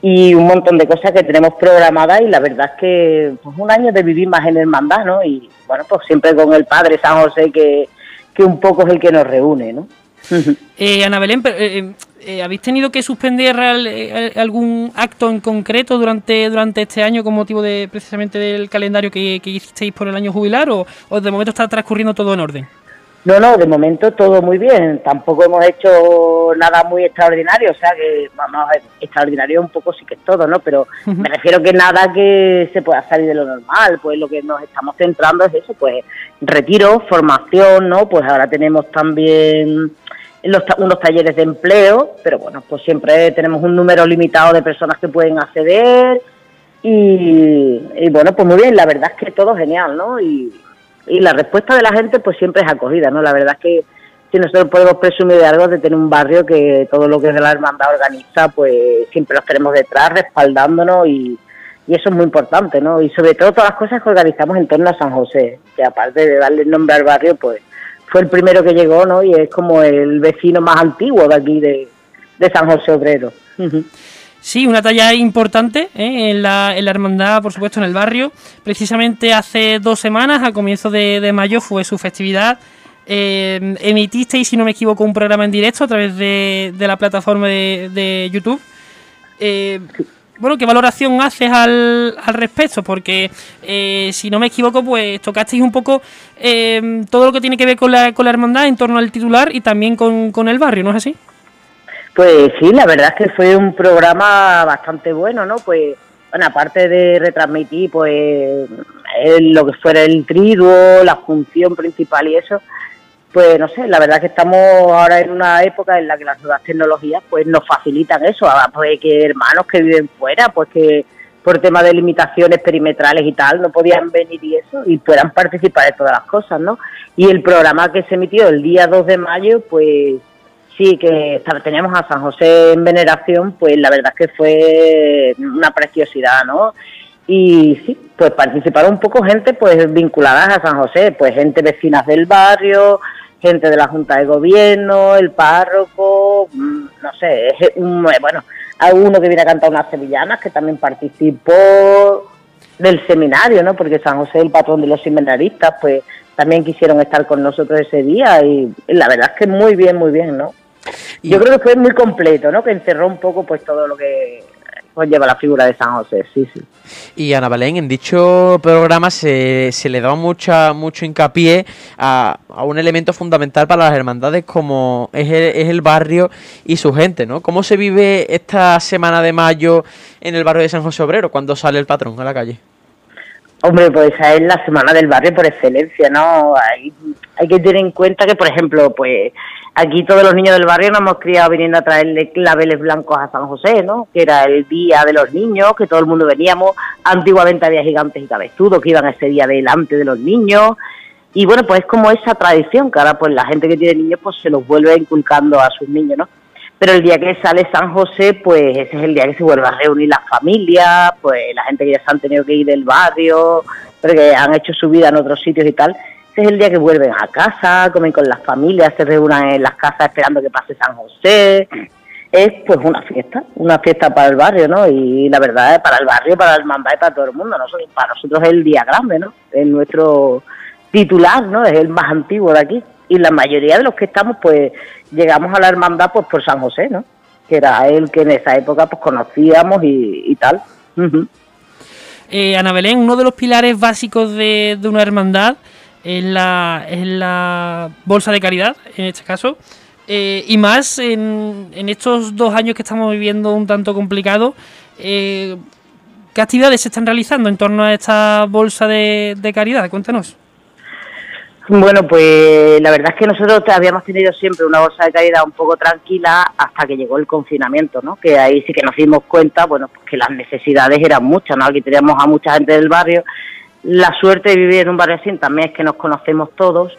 y un montón de cosas que tenemos programadas y la verdad es que pues un año de vivir más en hermandad, ¿no? Y bueno, pues siempre con el Padre San José que, que un poco es el que nos reúne, ¿no? Eh, Ana Belén, pero, eh, eh, ¿habéis tenido que suspender al- eh, algún acto en concreto durante, durante este año con motivo de precisamente del calendario que, que hicisteis por el año jubilar o, o de momento está transcurriendo todo en orden? No, no, de momento todo muy bien. Tampoco hemos hecho nada muy extraordinario, o sea que, vamos a ver, extraordinario un poco sí que es todo, ¿no? Pero me refiero que nada que se pueda salir de lo normal, pues lo que nos estamos centrando es eso, pues retiro, formación, ¿no? Pues ahora tenemos también los, unos talleres de empleo, pero bueno, pues siempre tenemos un número limitado de personas que pueden acceder y, bueno, pues muy bien, la verdad es que todo genial, ¿no? Y, la respuesta de la gente pues siempre es acogida, ¿no? La verdad es que si nosotros podemos presumir de algo, de tener un barrio que todo lo que es de la hermandad organiza, pues siempre los tenemos detrás, respaldándonos y, y eso es muy importante, ¿no? Y sobre todo todas las cosas que organizamos en torno a San José, que aparte de darle nombre al barrio, pues fue el primero que llegó, ¿no? Y es como el vecino más antiguo de aquí de, de San José Obrero. Sí, una talla importante ¿eh? en, la, en, la, hermandad, por supuesto, en el barrio. Precisamente hace dos semanas, a comienzos de, de mayo, fue su festividad. Eh, emitisteis, si no me equivoco, un programa en directo a través de, de la plataforma de, de YouTube. Eh, bueno, ¿qué valoración haces al, al respecto? Porque, eh, si no me equivoco, pues tocasteis un poco eh, todo lo que tiene que ver con la, con la hermandad en torno al titular y también con, con el barrio, ¿no es así? Pues sí, la verdad es que fue un programa bastante bueno, ¿no? Pues, bueno, aparte de retransmitir, pues, lo que fuera el triduo, la función principal y eso, pues, no sé, la verdad es que estamos ahora en una época en la que las nuevas tecnologías, pues, nos facilitan eso, pues, que hermanos que viven fuera, pues, que por tema de limitaciones perimetrales y tal, no podían venir y eso, y puedan participar de todas las cosas, ¿no? Y el programa que se emitió el día 2 de mayo, pues sí, que teníamos a San José en veneración, pues la verdad es que fue una preciosidad, ¿no? Y sí, pues participaron un poco gente pues vinculadas a San José, pues gente vecinas del barrio, gente de la Junta de Gobierno, el párroco, mm, no sé, bueno, hay uno que viene a cantar unas sevillanas que también participó del seminario, ¿no? Porque San José el patrón de los seminaristas, pues también quisieron estar con nosotros ese día y la verdad es que muy bien, muy bien, ¿no? Yo creo que fue muy completo, ¿no? Que encerró un poco pues todo lo que conlleva la figura de San José, sí, sí. Y Ana Belén, en dicho programa se, se le da mucha, mucho hincapié a, a, un elemento fundamental para las hermandades como es el, es el barrio y su gente, ¿no? ¿Cómo se vive esta semana de mayo en el barrio de San José Obrero cuando sale el patrón a la calle? Hombre, pues esa es la semana del barrio por excelencia, ¿no? Hay, hay que tener en cuenta que, por ejemplo, pues aquí todos los niños del barrio nos hemos criado viniendo a traerle claveles blancos a San José, ¿no? Que era el día de los niños, que todo el mundo veníamos. Antiguamente había gigantes y cabezudos que iban ese día delante de los niños. Y bueno, pues es como esa tradición que ahora pues la gente que tiene niños pues se los vuelve inculcando a sus niños, ¿no? Pero el día que sale San José, pues ese es el día que se vuelve a reunir las familias, pues la gente que ya se han tenido que ir del barrio, pero que han hecho su vida en otros sitios y tal. Ese es el día que vuelven a casa, comen con las familias, se reúnan en las casas esperando que pase San José. Es pues una fiesta, una fiesta para el barrio, ¿no? Y la verdad es para el barrio, para el mamba y para todo el mundo. Nosotros, para nosotros es el día grande, ¿no? Es nuestro titular, ¿no? Es el más antiguo de aquí y la mayoría de los que estamos pues llegamos a la hermandad pues por San José, ¿no? Que era el que en esa época pues conocíamos y, y tal. Eh, Ana Belén, uno de los pilares básicos de, una hermandad es la, bolsa de caridad, en este caso. Eh, y más en, en, estos dos años que estamos viviendo un tanto complicado, eh, ¿qué actividades se están realizando en torno a esta bolsa de, de caridad? Cuéntanos. Bueno, pues la verdad es que nosotros habíamos tenido siempre una bolsa de caridad un poco tranquila hasta que llegó el confinamiento, ¿no? Que ahí sí que nos dimos cuenta, bueno, pues que las necesidades eran muchas, ¿no? Aquí teníamos a mucha gente del barrio. La suerte de vivir en un barrio así también es que nos conocemos todos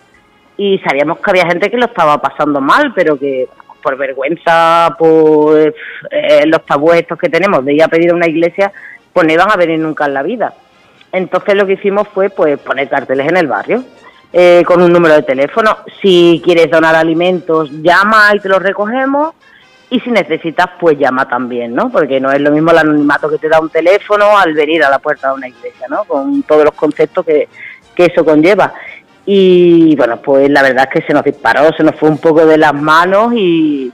y sabíamos que había gente que lo estaba pasando mal, pero que por vergüenza, por eh, los tabúes estos que tenemos de ir a pedir a una iglesia, pues no iban a venir nunca en la vida. Entonces lo que hicimos fue pues poner carteles en el barrio eh, con un número de teléfono. Si quieres donar alimentos, llama y te los recogemos. Y si necesitas, pues llama también, ¿no? Porque no es lo mismo el anonimato que te da un teléfono al venir a la puerta de una iglesia, ¿no? Con todos los conceptos que, que eso conlleva. Y bueno, pues la verdad es que se nos disparó, se nos fue un poco de las manos y,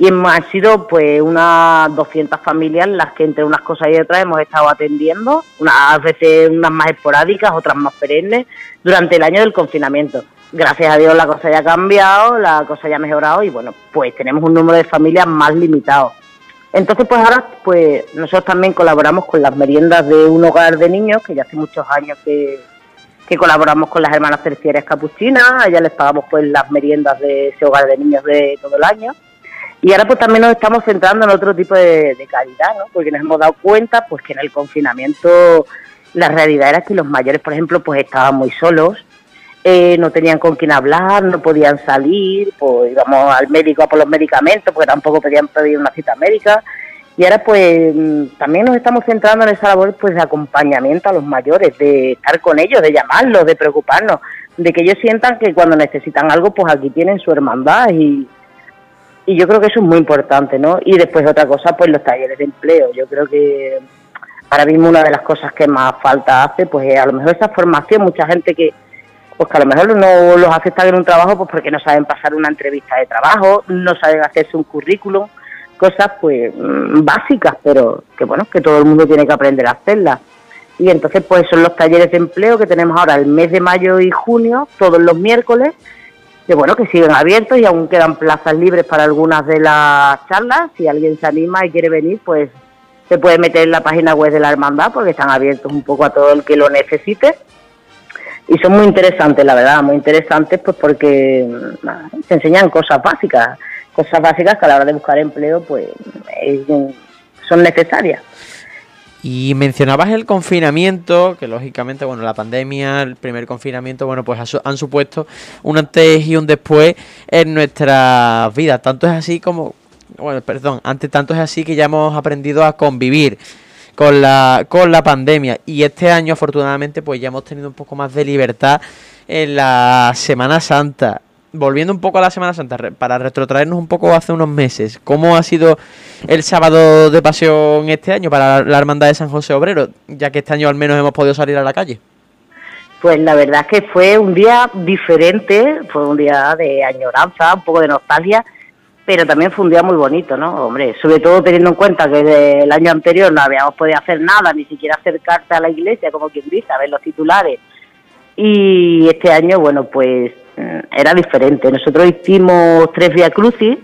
y han sido pues unas 200 familias las que entre unas cosas y otras hemos estado atendiendo, unas veces unas más esporádicas, otras más perennes, durante el año del confinamiento. gracias a Dios la cosa ya ha cambiado, la cosa ya ha mejorado y bueno, pues tenemos un número de familias más limitado. Entonces, pues ahora, pues nosotros también colaboramos con las meriendas de un hogar de niños, que ya hace muchos años que, que colaboramos con las hermanas terciarias capuchinas, a ellas les pagamos pues las meriendas de ese hogar de niños de todo el año. Y ahora pues también nos estamos centrando en otro tipo de, de calidad, ¿no? Porque nos hemos dado cuenta pues que en el confinamiento la realidad era que los mayores, por ejemplo, pues estaban muy solos, eh, no tenían con quién hablar, no podían salir, pues íbamos al médico a por los medicamentos, porque tampoco podían pedir una cita médica. Y ahora pues mm, también nos estamos centrando en esa labor pues de acompañamiento a los mayores, de estar con ellos, de llamarlos, de preocuparnos, de que ellos sientan que cuando necesitan algo pues aquí tienen su hermandad y, y yo creo que eso es muy importante, ¿no? Y después otra cosa pues los talleres de empleo, yo creo que ahora mismo una de las cosas que más falta hace pues es a lo mejor esa formación, mucha gente que pues que a lo mejor no los aceptan en un trabajo pues porque no saben pasar una entrevista de trabajo, no saben hacerse un currículum, cosas pues mm, básicas, pero que bueno, que todo el mundo tiene que aprender a hacerlas. Y entonces pues son los talleres de empleo que tenemos ahora el mes de mayo y junio, todos los miércoles, que bueno, que siguen abiertos y aún quedan plazas libres para algunas de las charlas. Si alguien se anima y quiere venir, pues se puede meter en la página web de la hermandad porque están abiertos un poco a todo el que lo necesite y son muy interesantes, la verdad, muy interesantes, pues porque mm, se enseñan cosas básicas, cosas básicas que a la hora de buscar empleo, pues son necesarias. Y mencionabas el confinamiento, que lógicamente, bueno, la pandemia, el primer confinamiento, bueno, pues han supuesto un antes y un después en nuestras vidas. Tanto es así como, bueno, perdón, antes tanto es así que ya hemos aprendido a convivir con la, con la pandemia. Y este año, afortunadamente, pues ya hemos tenido un poco más de libertad en la Semana Santa. Volviendo un poco a la Semana Santa, para retrotraernos un poco hace unos meses, ¿cómo ha sido el sábado de pasión este año para la Hermandad de San José Obrero? Ya que este año al menos hemos podido salir a la calle. Pues la verdad es que fue un día diferente, fue un día de añoranza, un poco de nostalgia, pero también fue un día muy bonito, ¿no? Hombre, sobre todo teniendo en cuenta que el año anterior no habíamos podido hacer nada, ni siquiera acercarte a la iglesia, como quien dice, a ver los titulares. Y este año, bueno, pues era diferente. Nosotros hicimos tres Via Crucis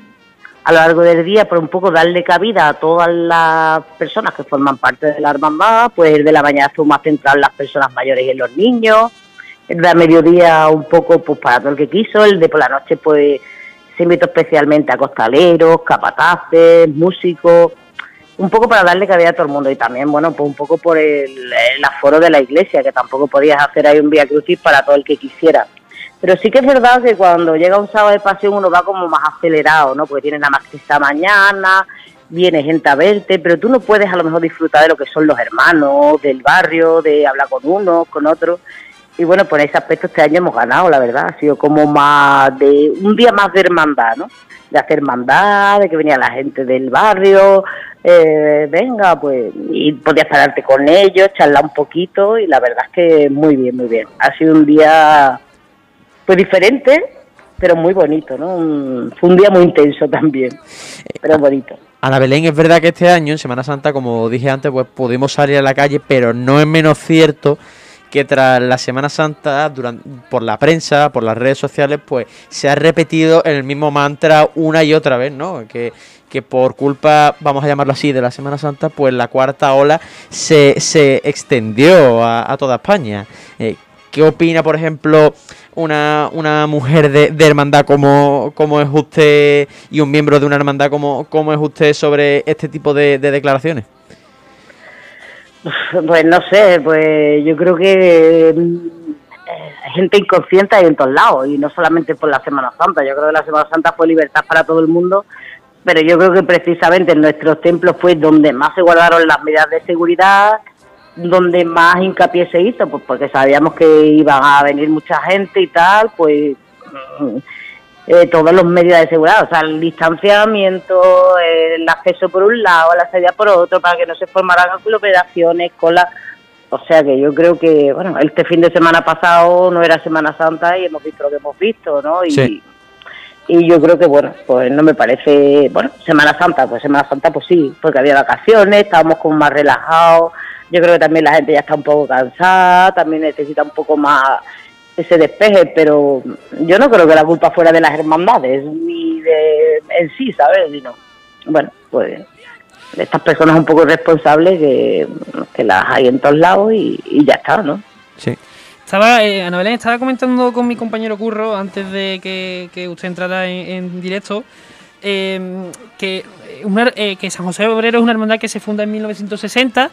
a lo largo del día por un poco darle cabida a todas las personas que forman parte de la hermandad, pues el de la mañana fue más central las personas mayores y en los niños, el de mediodía un poco pues para todo el que quiso, el de por la noche pues se invitó especialmente a costaleros, capataces, músicos, un poco para darle cabida a todo el mundo y también, bueno, pues un poco por el, aforo de la iglesia, que tampoco podías hacer ahí un Vía Crucis para todo el que quisiera. Pero sí que es verdad que cuando llega un sábado de pasión uno va como más acelerado, ¿no? Porque tienes nada más que esta mañana, viene gente a verte, pero tú no puedes a lo mejor disfrutar de lo que son los hermanos, del barrio, de hablar con unos, con otros y bueno, por ese aspecto este año hemos ganado, la verdad. Ha sido como más de un día más de hermandad, ¿no? De hacer hermandad, de que venía la gente del barrio, eh, venga, pues, y podías pararte con ellos, charlar un poquito, y la verdad es que muy bien, muy bien. Ha sido un día, pues diferente, pero muy bonito, ¿no? fue un día muy intenso también, pero bonito. Ana Belén, es verdad que este año, en Semana Santa, como dije antes, pues pudimos salir a la calle, pero no es menos cierto que tras la Semana Santa, durante, por la prensa, por las redes sociales, pues se ha repetido el mismo mantra una y otra vez, ¿no? Que, que por culpa, vamos a llamarlo así, de la Semana Santa, pues la cuarta ola se, se extendió a, toda España. Eh, ¿Qué opina, por ejemplo, una, una mujer de, hermandad como, como, es usted y un miembro de una hermandad como, como es usted sobre este tipo de declaraciones? Pues no sé, pues yo creo que eh, gente inconsciente hay en todos lados y no solamente por la Semana Santa. Yo creo que la Semana Santa fue libertad para todo el mundo, pero yo creo que precisamente en nuestros templos fue donde más se guardaron las medidas de seguridad, donde más hincapié se hizo, pues porque sabíamos que iban a venir mucha gente y tal, pues mm, eh, todos los medios de seguridad, o sea, el distanciamiento, el acceso por un lado, la salida por otro, para que no se formaran aglomeraciones, colas. O sea que yo creo que, bueno, este fin de semana pasado no era Semana Santa y hemos visto lo que hemos visto, ¿no? Y, y yo creo que, bueno, pues no me parece, bueno, Semana Santa, pues Semana Santa pues sí, porque había vacaciones, estábamos como más relajados, yo creo que también la gente ya está un poco cansada, también necesita un poco más ese despeje, pero yo no creo que la culpa fuera de las hermandades ni de en sí, ¿sabes? Sino, bueno, pues estas personas un poco irresponsables que, que las hay en todos lados y, y ya está, ¿no? Sí. Estaba, eh, Ana Belén, estaba comentando con mi compañero Curro antes de que, que usted entrara en, en directo eh, que, una- eh, que San José Obrero es una hermandad que se funda en 1960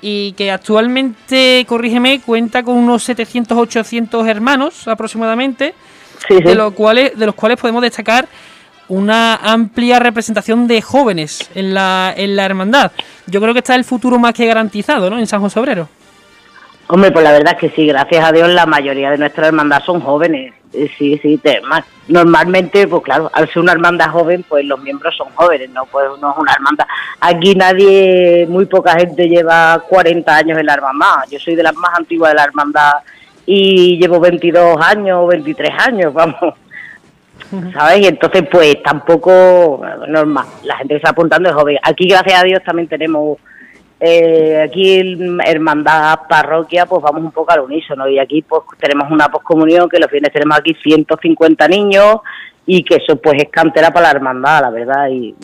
y que actualmente, corrígeme, cuenta con unos 700 800 hermanos aproximadamente, Sí, sí. de, los cuales, de los cuales podemos destacar una amplia representación de jóvenes en la, en la hermandad. Yo creo que está el futuro más que garantizado ¿no? en San José Obrero. Hombre, pues la verdad es que sí, gracias a Dios la mayoría de nuestras hermandad son jóvenes. Eh, Sí, sí, te- normalmente, pues claro, al ser una hermandad joven, pues los miembros son jóvenes, ¿no? Pues no es una hermandad. Aquí nadie, muy poca gente lleva 40 años en la hermandad. Yo soy de las más antiguas de la hermandad y llevo 22 años, 23 años, vamos. ¿Sabes? Y entonces, pues tampoco normal. La gente que está apuntando es joven. Aquí, gracias a Dios, también tenemos eh, aquí hermandad parroquia pues vamos un poco al unísono. Y aquí pues tenemos una poscomunión que los fines tenemos aquí 150 niños y que eso pues es cantera para la hermandad la verdad. Y,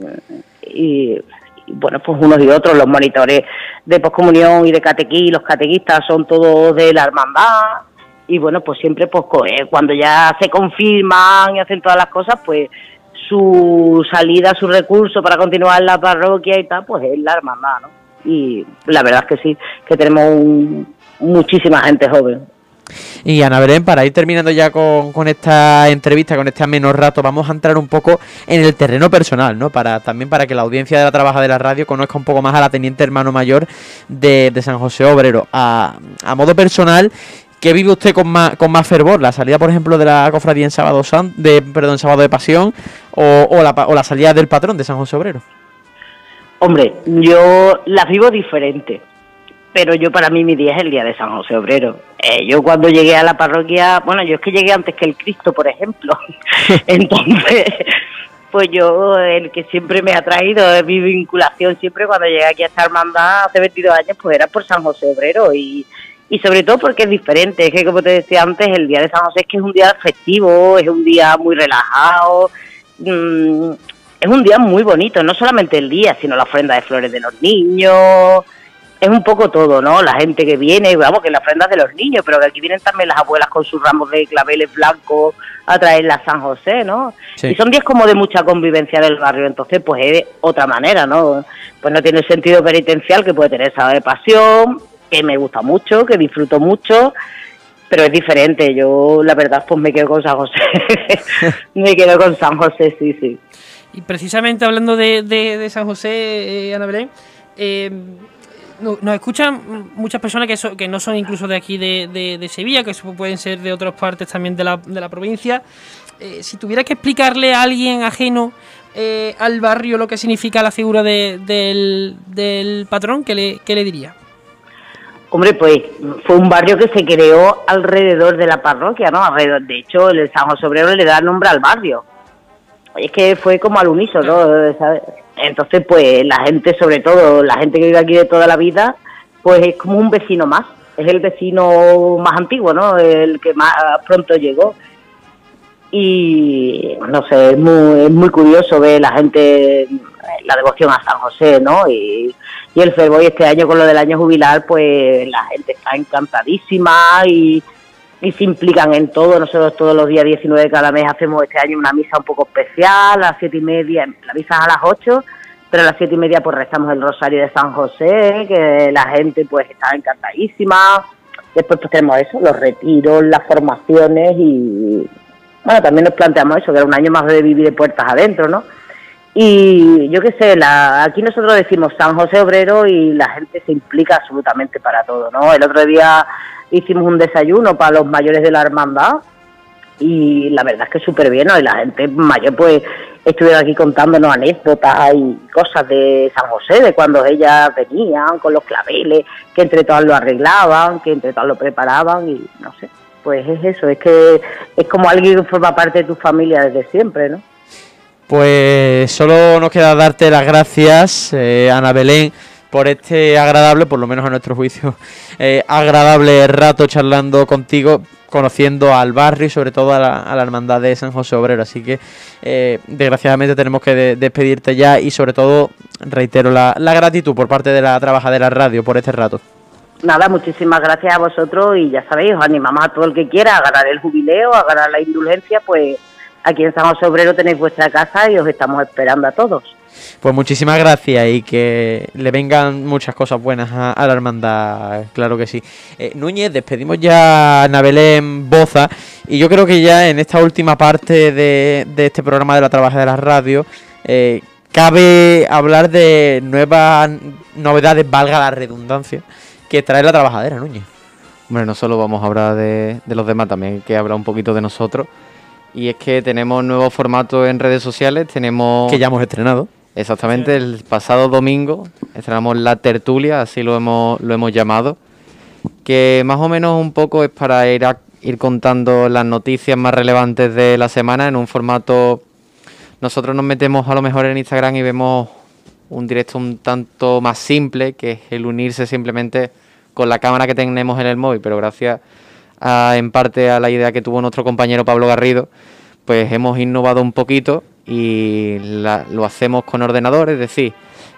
y, bueno pues unos y otros los monitores de poscomunión y de catequí los catequistas son todos de la hermandad. Y bueno pues siempre pues eh, cuando ya se confirman y hacen todas las cosas pues su salida, su recurso para continuar en la parroquia y tal, pues es la hermandad, ¿no? Y la verdad es que sí, que tenemos un- muchísima gente joven. Y Ana Belén, para ir terminando ya con, esta entrevista, con este menos rato, vamos a entrar un poco en el terreno personal, ¿no? Para también para que la audiencia de la trabaja de la radio conozca un poco más a la teniente hermano mayor de, San José Obrero. A, a modo personal, ¿qué vive usted con más, con más fervor? ¿La salida, por ejemplo, de la cofradía en sábado san- de perdón, sábado de pasión o, o la, o la salida del patrón de San José Obrero? Hombre, yo las vivo diferente, pero yo para mí mi día es el día de San José Obrero. Eh, yo cuando llegué a la parroquia, bueno, yo es que llegué antes que el Cristo, por ejemplo. Entonces, pues yo, el que siempre me ha traído, eh, mi vinculación siempre cuando llegué aquí a esta hermandad hace 22 años, pues era por San José Obrero y, y sobre todo porque es diferente. Es que, como te decía antes, el día de San José es que es un día festivo, es un día muy relajado. mm, es un día muy bonito, no solamente el día, sino la ofrenda de flores de los niños. Es un poco todo, ¿no? La gente que viene, vamos, que la ofrenda de los niños, pero que aquí vienen también las abuelas con sus ramos de claveles blancos a traerla a San José, ¿no? Sí. Y son días como de mucha convivencia del barrio, entonces pues es otra manera, ¿no? Pues no tiene el sentido penitencial que puede tener sábado de pasión, que me gusta mucho, que disfruto mucho, pero es diferente. Yo, la verdad, pues me quedo con San José. me quedo con San José, sí, sí. Y precisamente hablando de, de- San José, eh, Ana Belén, eh, no- nos escuchan muchas personas que, so- que no son incluso de aquí de, de- Sevilla, que pueden ser de otras partes también de la, de la provincia. Eh, si tuviera que explicarle a alguien ajeno eh, al barrio lo que significa la figura de- del, del patrón, ¿qué le, qué le diría? Hombre, pues fue un barrio que se creó alrededor de la parroquia, ¿no? Alrededor, de hecho, el San José Obrero le da nombre al barrio. Es que fue como al unísono, ¿sabes? Entonces, pues la gente, sobre todo la gente que vive aquí de toda la vida, pues es como un vecino más. Es el vecino más antiguo, ¿no? El que más pronto llegó. Y no sé, es muy, es muy curioso ver la gente, la devoción a San José, ¿no? Y, y el fervor y este año con lo del año jubilar, pues la gente está encantadísima y, y se implican en todo. Nosotros todos los días 19 de cada mes hacemos este año una misa un poco especial, a las siete y media, la misa es a las 8, pero a las siete y media pues rezamos el rosario de San José, que la gente pues está encantadísima. Después pues tenemos eso, los retiros, las formaciones y bueno, también nos planteamos eso, que era un año más de vivir de puertas adentro, ¿no? Y yo qué sé, la, aquí nosotros decimos San José Obrero y la gente se implica absolutamente para todo, ¿no? El otro día hicimos un desayuno para los mayores de la hermandad y la verdad es que súper bien, ¿no? Y la gente mayor pues estuvieron aquí contándonos anécdotas y cosas de San José, de cuando ellas venían con los claveles, que entre todas lo arreglaban, que entre todas lo preparaban y no sé, pues es eso, es que es como alguien que forma parte de tu familia desde siempre, ¿no? Pues solo nos queda darte las gracias, eh, Ana Belén, por este agradable, por lo menos a nuestro juicio, eh, agradable rato charlando contigo, conociendo al barrio y sobre todo a la, hermandad de San José Obrero. Así que eh, desgraciadamente tenemos que despedirte ya y sobre todo reitero la, la gratitud por parte de la trabajadera radio por este rato. Nada, muchísimas gracias a vosotros y ya sabéis, os animamos a todo el que quiera a ganar el jubileo, a ganar la indulgencia, pues aquí en San José Obrero tenéis vuestra casa y os estamos esperando a todos. Pues muchísimas gracias y que le vengan muchas cosas buenas a, la hermandad, claro que sí. Eh, Núñez, despedimos ya a Nabelén Boza y yo creo que ya en esta última parte de, este programa de la Trabaja de la Radio eh, cabe hablar de nuevas novedades, valga la redundancia, que trae la trabajadera, Núñez. Hombre, no solo vamos a hablar de, de los demás, también hay que hablar un poquito de nosotros. Y es que tenemos nuevo formato en redes sociales, tenemos... Que ya hemos estrenado. Exactamente, el pasado domingo estrenamos la tertulia, así lo hemos, lo hemos llamado, que más o menos un poco es para ir, a, ir contando las noticias más relevantes de la semana en un formato... Nosotros nos metemos a lo mejor en Instagram y vemos un directo un tanto más simple, que es el unirse simplemente con la cámara que tenemos en el móvil, pero gracias en parte a la idea que tuvo nuestro compañero Pablo Garrido, pues hemos innovado un poquito y lo hacemos con ordenador, es decir,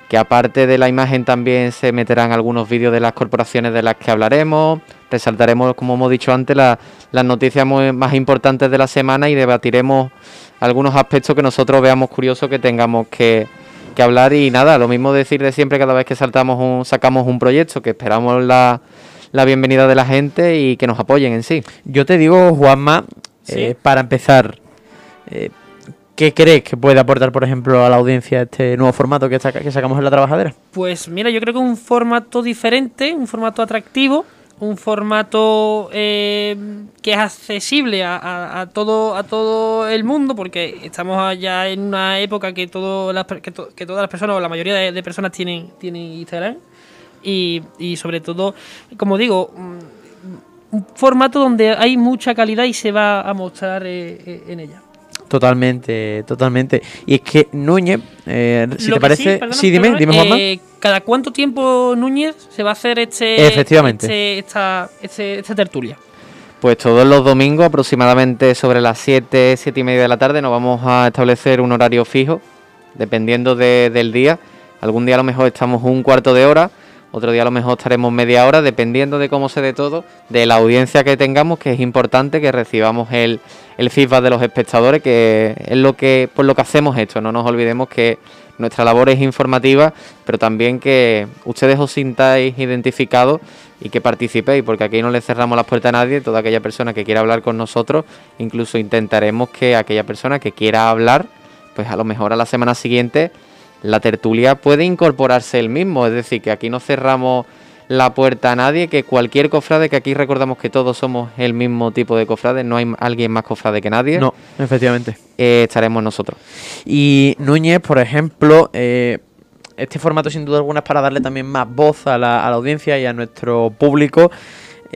que aparte de la imagen también se meterán algunos vídeos de las corporaciones de las que hablaremos, resaltaremos, como hemos dicho antes, las noticias más importantes de la semana y debatiremos algunos aspectos que nosotros veamos curiosos que tengamos que, hablar. Y nada, lo mismo decir de siempre cada vez que saltamos un, sacamos un proyecto, que esperamos la, bienvenida de la gente y que nos apoyen en sí. Yo te digo, Juanma, eh, para empezar, eh, ¿Qué crees que puede aportar, por ejemplo, a la audiencia este nuevo formato que, que sacamos en la trabajadera? Pues mira, yo creo que un formato diferente, un formato atractivo, un formato eh, que es accesible a, todo a todo el mundo, porque estamos ya en una época que, todo las, que, todas las personas, o la mayoría de, personas tienen, tienen Instagram, y, y sobre todo, como digo, un formato donde hay mucha calidad y se va a mostrar eh, eh, en ella. Totalmente, totalmente. Y es que Núñez, eh, si te parece. Sí, dime, dime, Juanma. Eh, ¿Cada cuánto tiempo Núñez se va a hacer este. Efectivamente. Este, esta, este, esta tertulia? Pues todos los domingos, aproximadamente sobre las 7, 7 y media de la tarde, nos vamos a establecer un horario fijo, dependiendo del día. Algún día a lo mejor estamos un cuarto de hora, otro día a lo mejor estaremos media hora, dependiendo de cómo se dé todo, de la audiencia que tengamos, que es importante que recibamos el, el feedback de los espectadores, que es lo que por lo que hacemos esto. No nos olvidemos que nuestra labor es informativa, pero también que ustedes os sintáis identificados y que participéis, porque aquí no le cerramos las puertas a nadie, toda aquella persona que quiera hablar con nosotros, incluso intentaremos que aquella persona que quiera hablar, pues a lo mejor a la semana siguiente la tertulia puede incorporarse el mismo, es decir, que aquí no cerramos la puerta a nadie, que cualquier cofrade, que aquí recordamos que todos somos el mismo tipo de cofrade, no hay alguien más cofrade que nadie. No, efectivamente. Eh, estaremos nosotros. Y Núñez, por ejemplo, eh, este formato sin duda alguna es para darle también más voz a la, a la audiencia y a nuestro público.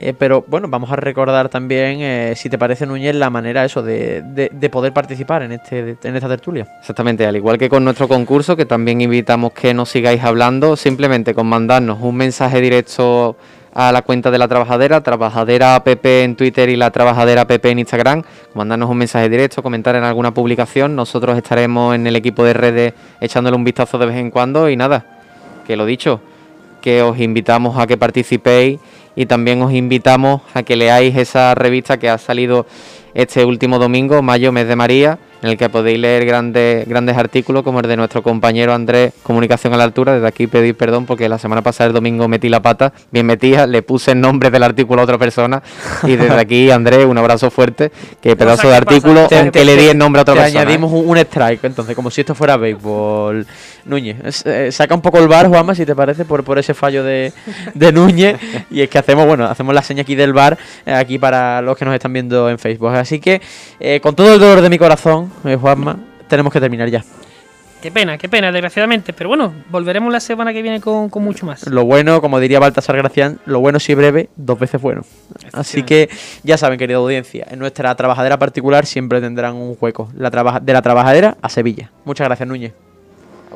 Eh, pero bueno, vamos a recordar también, eh, si te parece, Núñez, la manera eso de, de, poder participar en, este, en esta tertulia. Exactamente, al igual que con nuestro concurso, que también invitamos que nos sigáis hablando, simplemente con mandarnos un mensaje directo a la cuenta de la trabajadera, trabajadera app en Twitter y la trabajadera app en Instagram, mandarnos un mensaje directo, comentar en alguna publicación, nosotros estaremos en el equipo de redes echándole un vistazo de vez en cuando y nada, que lo dicho, que os invitamos a que participéis y también os invitamos a que leáis esa revista que ha salido este último domingo, mayo, mes de María, en el que podéis leer grandes, grandes artículos como el de nuestro compañero Andrés, Comunicación a la Altura. Desde aquí pedir perdón porque la semana pasada, el domingo, metí la pata, bien metida, le puse el nombre del artículo a otra persona. Y desde aquí, Andrés, un abrazo fuerte, que pedazo de artículo, aunque le di el nombre a otra persona. añadimos un, strike, entonces, como si esto fuera béisbol. Núñez, eh, saca un poco el bar, Juanma, si te parece, por, por ese fallo de, de Núñez. y es que hacemos, bueno, hacemos la seña aquí del bar, eh, aquí para los que nos están viendo en Facebook. Así que, eh, con todo el dolor de mi corazón, Juanma, tenemos que terminar ya. Qué pena, qué pena, desgraciadamente. Pero bueno, volveremos la semana que viene con, mucho más. Lo bueno, como diría Baltasar Gracián, lo bueno si breve, dos veces bueno. Así que ya saben, querida audiencia, en nuestra trabajadera particular siempre tendrán un hueco. La de la trabajadera a Sevilla. Muchas gracias, Núñez. A